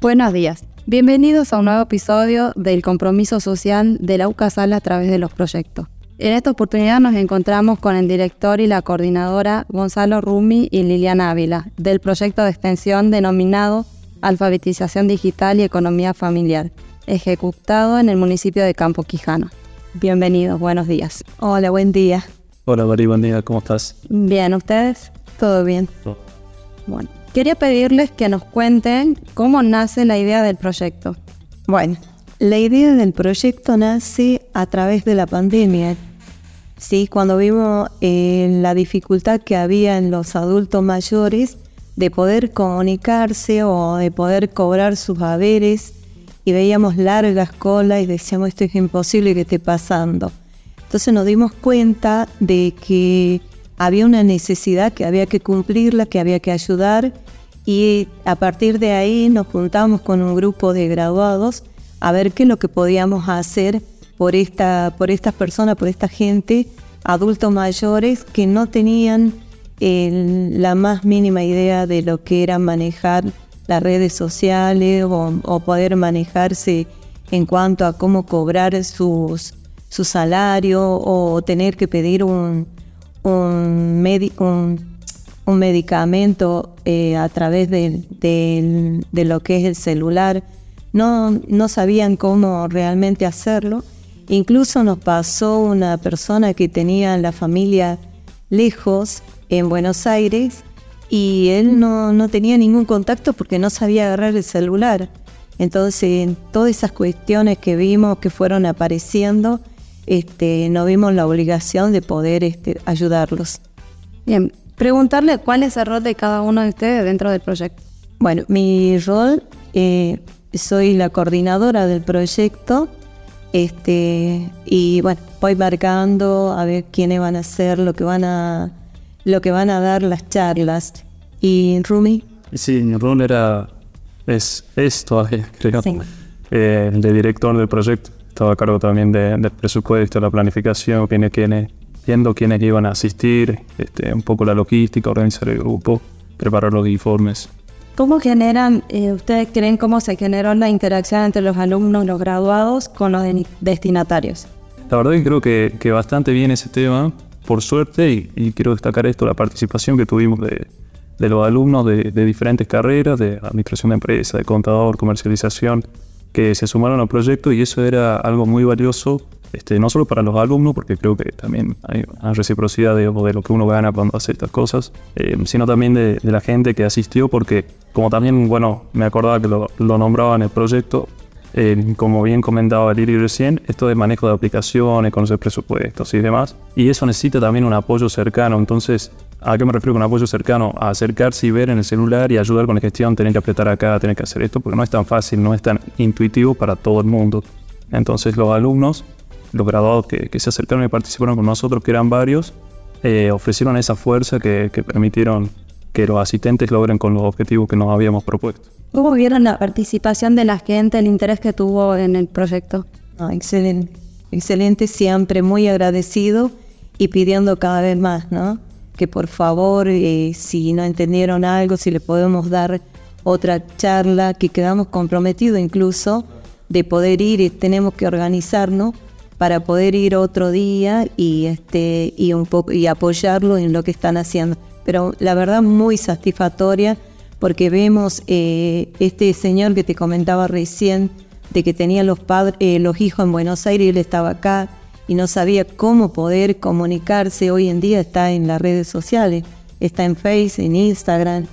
Buenos días. Bienvenidos a un nuevo episodio del compromiso social de la UCASAL a través de los proyectos. En esta oportunidad nos encontramos con el director y la coordinadora Gonzalo Rumi y Liliana Ávila del proyecto de extensión denominado Alfabetización Digital y Economía Familiar, ejecutado en el municipio de Campo Quijano. Bienvenidos, buenos días. Hola, buen día. Hola Mari, buen día, ¿cómo estás? Bien, ¿ustedes? Todo bien. Bueno, quería pedirles que nos cuenten cómo nace la idea del proyecto. Bueno, la idea del proyecto nace a través de la pandemia. Sí, cuando vimos eh, la dificultad que había en los adultos mayores de poder comunicarse o de poder cobrar sus haberes y veíamos largas colas y decíamos esto es imposible que esté pasando. Entonces nos dimos cuenta de que había una necesidad que había que cumplirla, que había que ayudar y a partir de ahí nos juntamos con un grupo de graduados a ver qué es lo que podíamos hacer por, esta, por estas personas, por esta gente, adultos mayores que no tenían la más mínima idea de lo que era manejar las redes sociales o, poder manejarse en cuanto a cómo cobrar sus, su salario o tener que pedir un, un, un, medicamento eh, a través de, de lo que es el celular no, no sabían cómo realmente hacerlo. Incluso nos pasó una persona que tenía la familia lejos en Buenos Aires y él no, no tenía ningún contacto porque no sabía agarrar el celular. Entonces, todas esas cuestiones que vimos que fueron apareciendo, este, no vimos la obligación de poder este, ayudarlos. Bien, preguntarle cuál es el rol de cada uno de ustedes dentro del proyecto. Bueno, mi rol eh, soy la coordinadora del proyecto este, y bueno, voy marcando a ver quiénes van a ser lo que van a, lo que van a dar las charlas. ¿Y Rumi? Sí, mi rol era, es, esto creo, eh, de director del proyecto. Estaba a cargo también de, del presupuesto, la planificación, quiénes, quiénes, viendo quiénes iban a asistir, este, un poco la logística, organizar el grupo, preparar los informes. ¿Cómo generan, eh, ustedes creen cómo se generó la interacción entre los alumnos, los graduados con los destinatarios? La verdad que creo que, que bastante bien ese tema, por suerte, y, quiero destacar esto, la participación que tuvimos de, de los alumnos de, de, diferentes carreras, de administración de empresa, de contador, comercialización, que se sumaron al proyecto y eso era algo muy valioso este, no solo para los alumnos, porque creo que también hay una reciprocidad de, de lo que uno gana cuando hace estas cosas, eh, sino también de, la gente que asistió, porque como también, bueno, me acordaba que lo, nombraba en el proyecto, eh, como bien comentaba Lili recién, esto de manejo de aplicaciones, conocer presupuestos y demás, y eso necesita también un apoyo cercano, entonces ¿A qué me refiero con apoyo cercano? A acercarse y ver en el celular y ayudar con la gestión, tener que apretar acá, tener que hacer esto, porque no es tan fácil, no es tan intuitivo para todo el mundo. Entonces los alumnos los graduados que, se acercaron y participaron con nosotros, que eran varios, eh, ofrecieron esa fuerza que, permitieron que los asistentes logren con los objetivos que nos habíamos propuesto. ¿Cómo vieron la participación de la gente, el interés que tuvo en el proyecto? Ah, excelente, excelente, siempre muy agradecido y pidiendo cada vez más, ¿no? Que por favor, eh, si no entendieron algo, si le podemos dar otra charla, que quedamos comprometidos incluso de poder ir y tenemos que organizarnos para poder ir otro día y este y un poco y apoyarlo en lo que están haciendo. Pero la verdad muy satisfactoria porque vemos eh, este señor que te comentaba recién de que tenía los padres eh, los hijos en Buenos Aires y él estaba acá y no sabía cómo poder comunicarse. Hoy en día está en las redes sociales, está en Facebook, en Instagram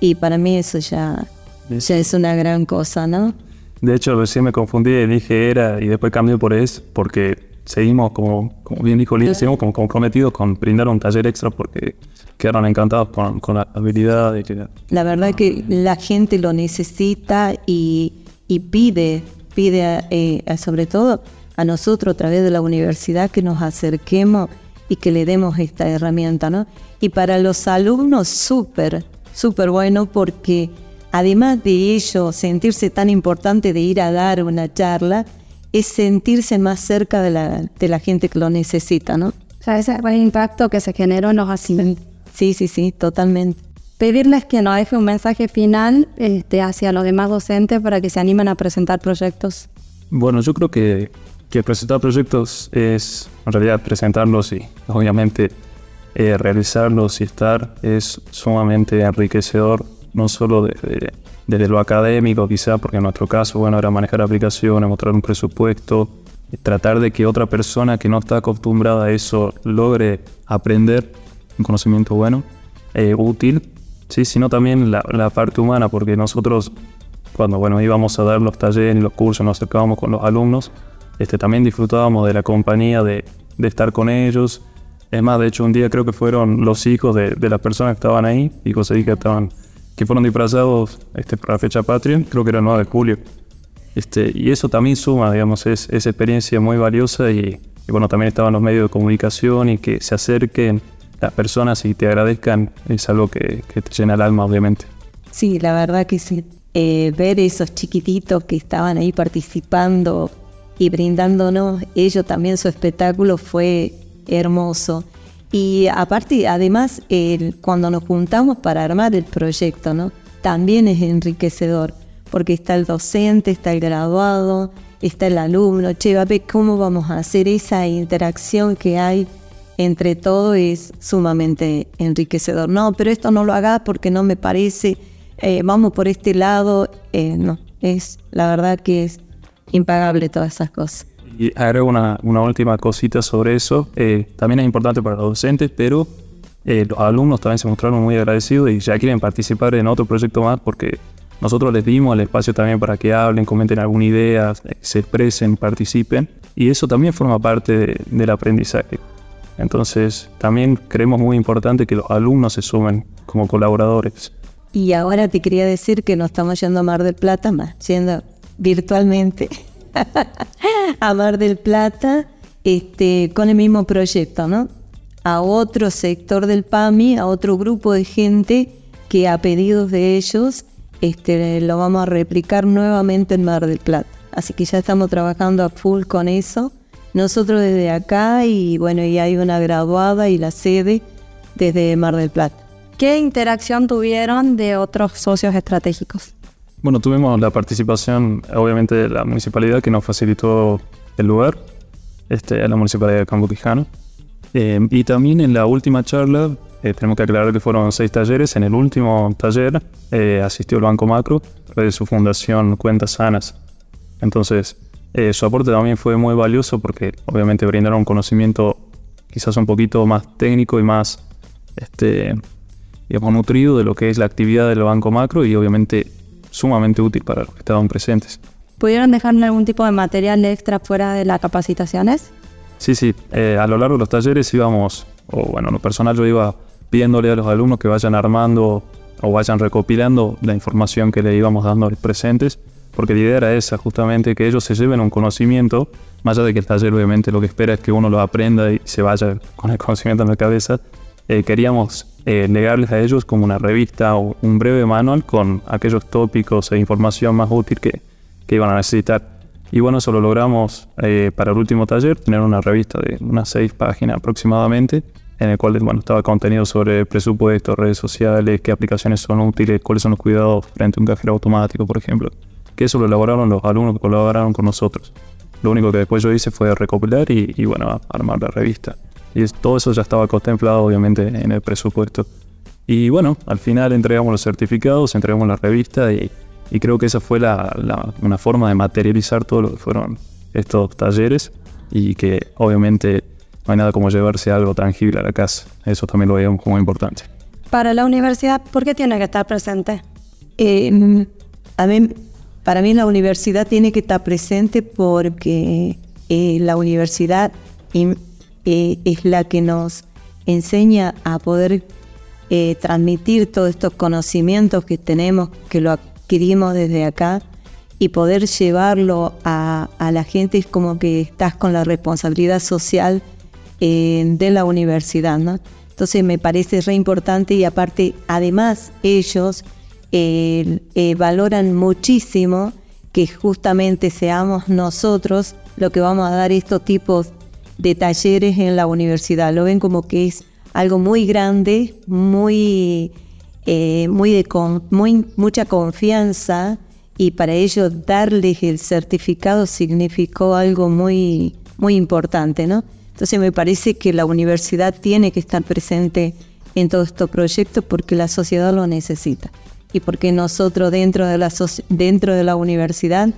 y para mí eso ya, ya es una gran cosa, ¿no? De hecho, recién me confundí y dije era y después cambié por es porque seguimos, como, como bien dijo Lili, seguimos como comprometidos con brindar un taller extra porque quedaron encantados con, con la habilidad que... La verdad que la gente lo necesita y, y pide, pide eh, sobre todo a nosotros a través de la universidad que nos acerquemos y que le demos esta herramienta, ¿no? Y para los alumnos súper, súper bueno porque además de ello, sentirse tan importante de ir a dar una charla, es sentirse más cerca de la, de la gente que lo necesita, ¿no? O sea, ese fue el impacto que se generó en los asistentes. Sí, sí, sí, totalmente. pedirles que nos deje un mensaje final este, hacia los demás docentes para que se animen a presentar proyectos. Bueno, yo creo que, que presentar proyectos es en realidad presentarlos y obviamente eh, realizarlos y estar es sumamente enriquecedor, no solo desde, lo académico quizá, porque en nuestro caso, bueno, era manejar aplicaciones, mostrar un presupuesto, tratar de que otra persona que no está acostumbrada a eso logre aprender un conocimiento bueno, eh, útil, ¿sí? sino también la, parte humana, porque nosotros cuando bueno, íbamos a dar los talleres y los cursos, nos acercábamos con los alumnos, este, también disfrutábamos de la compañía, de, estar con ellos. Es más, de hecho, un día creo que fueron los hijos de, de las personas que estaban ahí, hijos ahí que estaban, que fueron disfrazados este, para la fecha patria, creo que era el 9 de julio. Este, y eso también suma, digamos, es, esa experiencia muy valiosa y, y, bueno, también estaban los medios de comunicación y que se acerquen las personas y te agradezcan es algo que, que te llena el alma, obviamente. Sí, la verdad que sí. Eh, ver esos chiquititos que estaban ahí participando y brindándonos ellos también su espectáculo fue hermoso. Y aparte, además, el, cuando nos juntamos para armar el proyecto, ¿no? También es enriquecedor porque está el docente, está el graduado, está el alumno, che, va a ver cómo vamos a hacer esa interacción que hay entre todo es sumamente enriquecedor. No, pero esto no lo hagas porque no me parece, eh, vamos por este lado, eh, no, es la verdad que es impagable todas esas cosas. Y agrego una, última cosita sobre eso, eh, también es importante para los docentes, pero eh, los alumnos también se mostraron muy agradecidos y ya quieren participar en otro proyecto más porque nosotros les dimos el espacio también para que hablen, comenten alguna idea, se expresen, participen. Y eso también forma parte de, del aprendizaje. Entonces, también creemos muy importante que los alumnos se sumen como colaboradores. Y ahora te quería decir que no estamos yendo a Mar del Plata, más yendo virtualmente a Mar del Plata este, con el mismo proyecto, ¿no? A otro sector del PAMI, a otro grupo de gente que a pedidos de ellos este, lo vamos a replicar nuevamente en Mar del Plata. Así que ya estamos trabajando a full con eso. Nosotros desde acá y bueno, y hay una graduada y la sede desde Mar del Plata. ¿Qué interacción tuvieron de otros socios estratégicos? Bueno, tuvimos la participación, obviamente, de la municipalidad que nos facilitó el lugar, este, la municipalidad de Campo Quijano. Eh, y también en la última charla eh, tenemos que aclarar que fueron seis talleres. En el último taller eh, asistió el Banco Macro de su fundación Cuentas Sanas. Entonces, eh, su aporte también fue muy valioso porque obviamente brindaron conocimiento quizás un poquito más técnico y más este, digamos, nutrido de lo que es la actividad del Banco Macro y obviamente sumamente útil para los que estaban presentes. ¿Pudieron dejarme algún tipo de material extra fuera de las capacitaciones? Sí, sí. a lo largo de los talleres íbamos, o bueno, en lo personal yo iba pidiéndole a los alumnos que vayan armando o vayan recopilando la información que le íbamos dando a los presentes, porque la idea era esa, justamente que ellos se lleven un conocimiento, más allá de que el taller obviamente lo que espera es que uno lo aprenda y se vaya con el conocimiento en la cabeza, eh, queríamos eh, a ellos como una revista o un breve manual con aquellos tópicos e información más útil que, que iban a necesitar. Y bueno, eso lo logramos eh, para el último taller, tener una revista de unas seis páginas aproximadamente, en el cual bueno, estaba contenido sobre presupuestos, redes sociales, qué aplicaciones son útiles, cuáles son los cuidados frente a un cajero automático, por ejemplo. Que eso lo elaboraron los alumnos que colaboraron con nosotros. Lo único que después yo hice fue recopilar y, y bueno, armar la revista. Y es, todo eso ya estaba contemplado obviamente en el presupuesto. Y bueno, al final entregamos los certificados, entregamos la revista y, y creo que esa fue la, la, una forma de materializar todo lo que fueron estos talleres y que obviamente no hay nada como llevarse algo tangible a la casa. Eso también lo veo como importante. Para la universidad, ¿por qué tiene que estar presente? Eh, a mí, para mí la universidad tiene que estar presente porque eh, la universidad es la que nos enseña a poder eh, transmitir todos estos conocimientos que tenemos, que lo adquirimos desde acá y poder llevarlo a, a la gente es como que estás con la responsabilidad social eh, de la universidad, ¿no? Entonces me parece re importante y aparte, además, ellos eh, eh, valoran muchísimo que justamente seamos nosotros lo que vamos a dar estos tipos de talleres en la universidad. Lo ven como que es algo muy grande, muy eh, muy de con, muy, mucha confianza y para ello darles el certificado significó algo muy, muy importante, ¿no? Entonces me parece que la universidad tiene que estar presente en todos estos proyectos porque la sociedad lo necesita y porque nosotros dentro de la, dentro de la universidad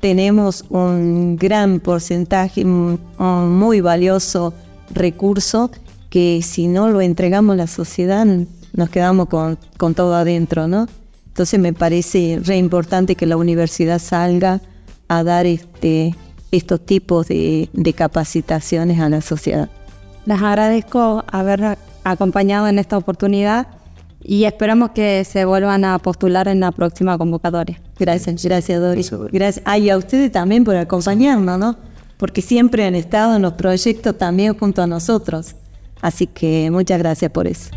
tenemos un gran porcentaje, un muy valioso recurso que si no lo entregamos a la sociedad nos quedamos con, con todo adentro, ¿no? Entonces me parece re importante que la universidad salga a dar este, estos tipos de, capacitaciones a la sociedad. Les agradezco haber acompañado en esta oportunidad y esperamos que se vuelvan a postular en la próxima convocatoria. Gracias, gracias Doris. Gracias. Ah, y a ustedes también por acompañarnos, ¿no? Porque siempre han estado en los proyectos también junto a nosotros. Así que muchas gracias por eso.